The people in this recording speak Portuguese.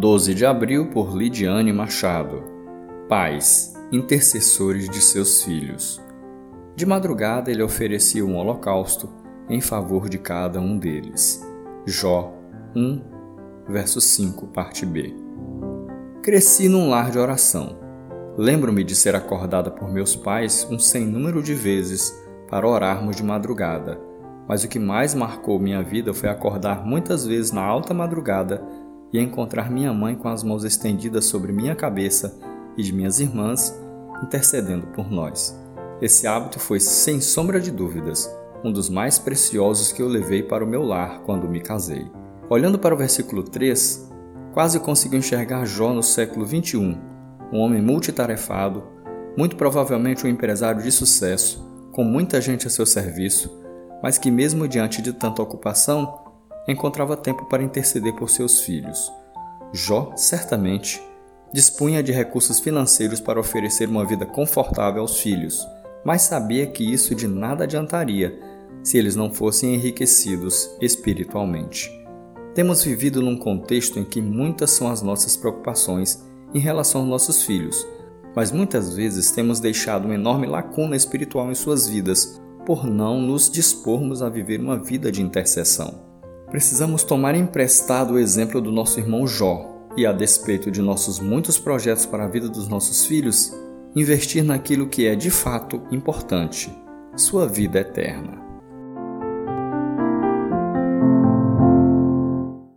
12 de abril por Lidiane Machado. Pais, intercessores de seus filhos. De madrugada ele oferecia um holocausto em favor de cada um deles. Jó 1, verso 5, parte B. Cresci num lar de oração. Lembro-me de ser acordada por meus pais um sem número de vezes para orarmos de madrugada, mas o que mais marcou minha vida foi acordar muitas vezes na alta madrugada e encontrar minha mãe com as mãos estendidas sobre minha cabeça e de minhas irmãs, intercedendo por nós. Esse hábito foi, sem sombra de dúvidas, um dos mais preciosos que eu levei para o meu lar quando me casei. Olhando para o versículo 3, quase consigo enxergar Jó no século 21, um homem multitarefado, muito provavelmente um empresário de sucesso, com muita gente a seu serviço, mas que, mesmo diante de tanta ocupação, encontrava tempo para interceder por seus filhos. Jó, certamente, dispunha de recursos financeiros para oferecer uma vida confortável aos filhos, mas sabia que isso de nada adiantaria se eles não fossem enriquecidos espiritualmente. Temos vivido num contexto em que muitas são as nossas preocupações em relação aos nossos filhos, mas muitas vezes temos deixado uma enorme lacuna espiritual em suas vidas por não nos dispormos a viver uma vida de intercessão. Precisamos tomar emprestado o exemplo do nosso irmão Jó e, a despeito de nossos muitos projetos para a vida dos nossos filhos, investir naquilo que é de fato importante: sua vida eterna.